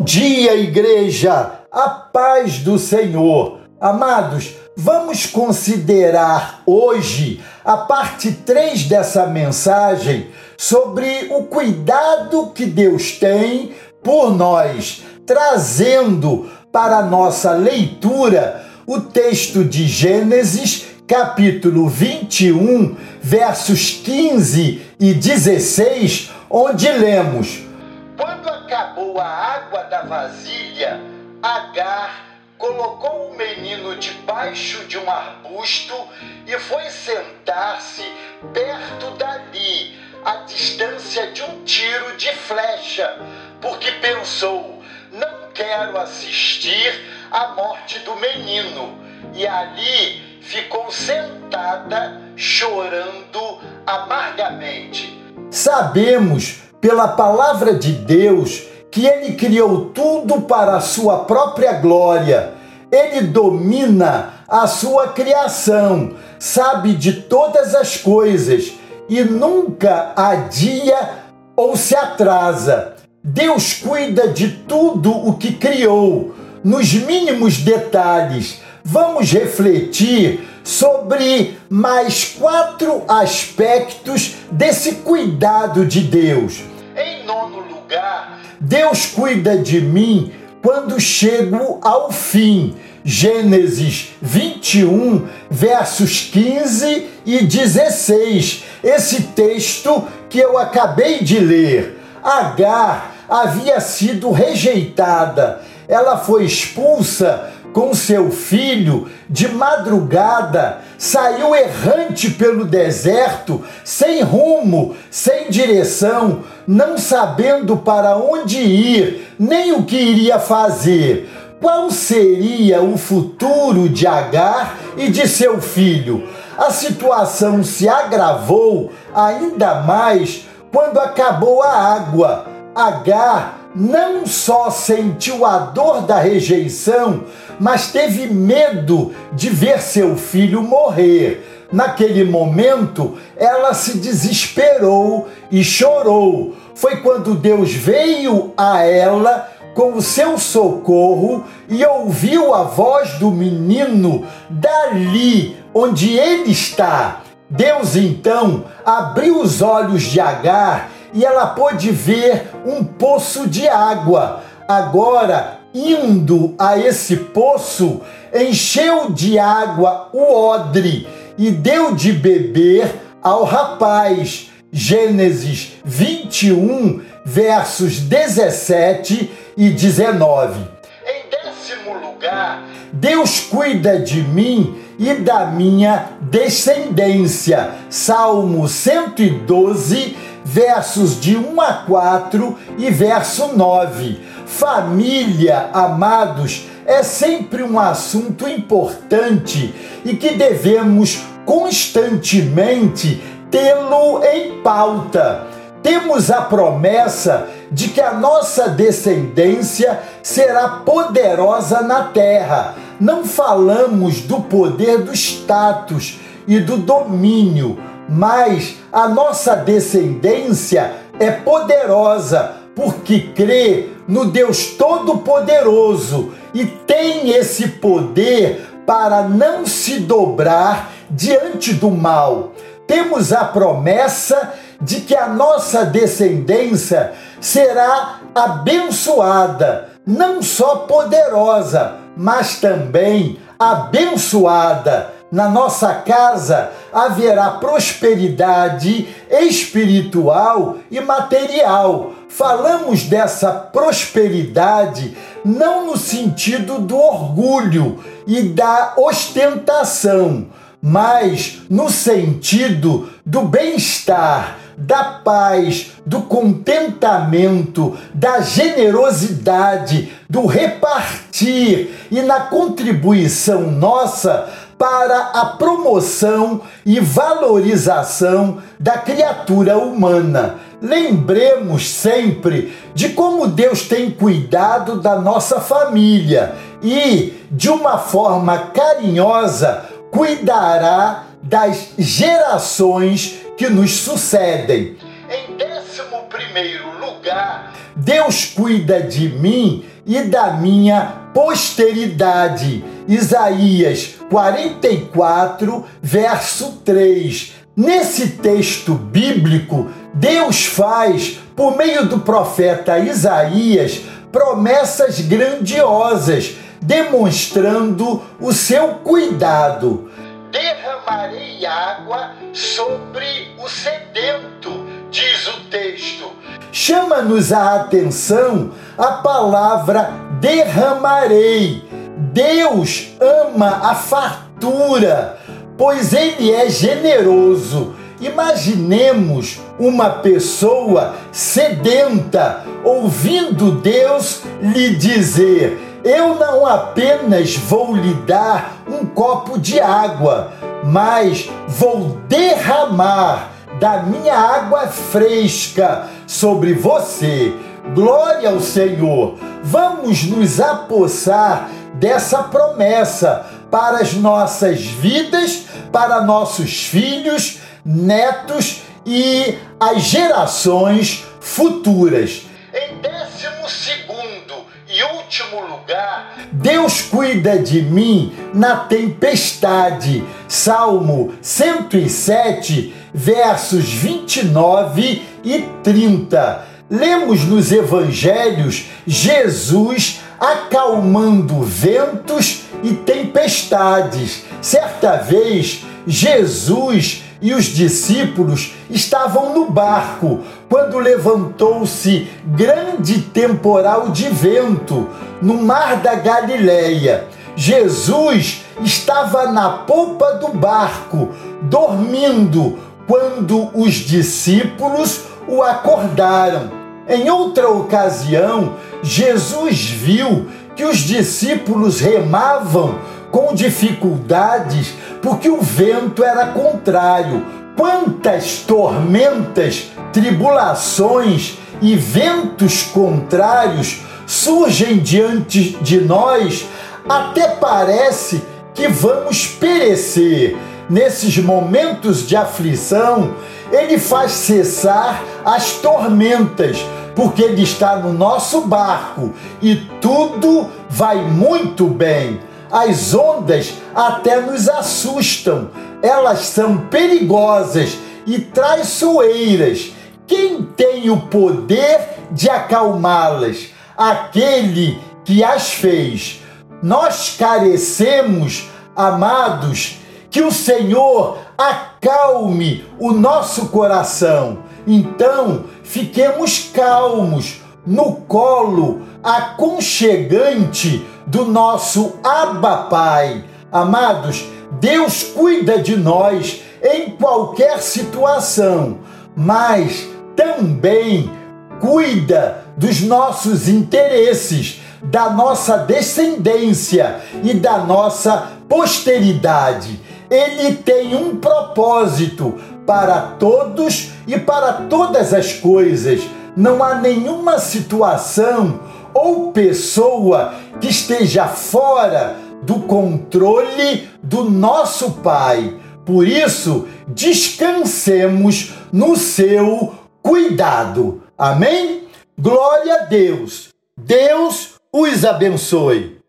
Bom dia, igreja! A paz do Senhor. Amados, vamos considerar hoje a parte 3 dessa mensagem sobre o cuidado que Deus tem por nós, trazendo para nossa leitura o texto de Gênesis, capítulo 21, versos 15 e 16, onde lemos quando acabou a da vasilha, Agar colocou o menino debaixo de um arbusto e foi sentar-se perto dali, à distância de um tiro de flecha, porque pensou: não quero assistir à morte do menino. E ali ficou sentada, chorando amargamente. Sabemos pela palavra de Deus que ele criou tudo para a sua própria glória. Ele domina a sua criação, sabe de todas as coisas e nunca adia ou se atrasa. Deus cuida de tudo o que criou, nos mínimos detalhes. Vamos refletir sobre mais quatro aspectos desse cuidado de Deus. Deus cuida de mim quando chego ao fim. Gênesis 21, versos 15 e 16. Esse texto que eu acabei de ler. Agar havia sido rejeitada. Ela foi expulsa com seu filho de madrugada, saiu errante pelo deserto, sem rumo, sem direção, não sabendo para onde ir, nem o que iria fazer. Qual seria o futuro de Agar e de seu filho? A situação se agravou ainda mais quando acabou a água. Agar não só sentiu a dor da rejeição, mas teve medo de ver seu filho morrer. Naquele momento, ela se desesperou e chorou. Foi quando Deus veio a ela com o seu socorro e ouviu a voz do menino dali onde ele está. Deus então abriu os olhos de Agar e ela pôde ver um poço de água. Agora, indo a esse poço, encheu de água o odre e deu de beber ao rapaz. Gênesis 21, versos 17 e 19. Em décimo lugar, Deus cuida de mim e da minha descendência. Salmo 112, versos de 1 a 4 e verso 9. Família, amados, é sempre um assunto importante e que devemos constantemente tê-lo em pauta. Temos a promessa de que a nossa descendência será poderosa na terra. Não falamos do poder do status e do domínio, mas a nossa descendência é poderosa porque crê no Deus Todo-Poderoso e tem esse poder para não se dobrar diante do mal. Temos a promessa de que a nossa descendência será abençoada, não só poderosa, mas também abençoada na nossa casa haverá prosperidade espiritual e material. Falamos dessa prosperidade não no sentido do orgulho e da ostentação, mas no sentido do bem-estar, da paz, do contentamento, da generosidade, do repartir. E na contribuição nossa para a promoção e valorização da criatura humana. Lembremos sempre de como Deus tem cuidado da nossa família e, de uma forma carinhosa, cuidará das gerações que nos sucedem. Em décimo primeiro lugar, Deus cuida de mim e da minha posteridade. Isaías 44, verso 3. Nesse texto bíblico, Deus faz, por meio do profeta Isaías, promessas grandiosas, demonstrando o seu cuidado. Derramarei água sobre o sedento, diz o texto. Chama-nos a atenção a palavra derramarei. Deus ama a fartura, pois Ele é generoso. Imaginemos uma pessoa sedenta ouvindo Deus lhe dizer: Eu não apenas vou lhe dar um copo de água, mas vou derramar da minha água fresca sobre você. Glória ao Senhor! Vamos nos apossar dessa promessa para as nossas vidas, para nossos filhos, netos e as gerações futuras. Em décimo segundo e último lugar, Deus cuida de mim na tempestade. Salmo 107, versos 29 e 30. Lemos nos evangelhos Jesus acalmando ventos e tempestades. Certa vez, Jesus e os discípulos estavam no barco quando levantou-se grande temporal de vento no mar da Galileia. Jesus estava na polpa do barco, dormindo, quando os discípulos o acordaram. Em outra ocasião, Jesus viu que os discípulos remavam com dificuldades porque o vento era contrário. Quantas tormentas, tribulações e ventos contrários surgem diante de nós, até parece que vamos perecer. Nesses momentos de aflição, ele faz cessar as tormentas, porque ele está no nosso barco e tudo vai muito bem. As ondas até nos assustam, elas são perigosas e traiçoeiras. Quem tem o poder de acalmá-las? Aquele que as fez. Nós carecemos, amados, que o Senhor acalme o nosso coração. Então, fiquemos calmos no colo aconchegante do nosso Abba Pai. Amados, Deus cuida de nós em qualquer situação, mas também cuida dos nossos interesses, da nossa descendência e da nossa posteridade. Ele tem um propósito para todos e para todas as coisas. Não há nenhuma situação ou pessoa que esteja fora do controle do nosso Pai. Por isso, descansemos no seu cuidado. Amém? Glória a Deus. Deus os abençoe.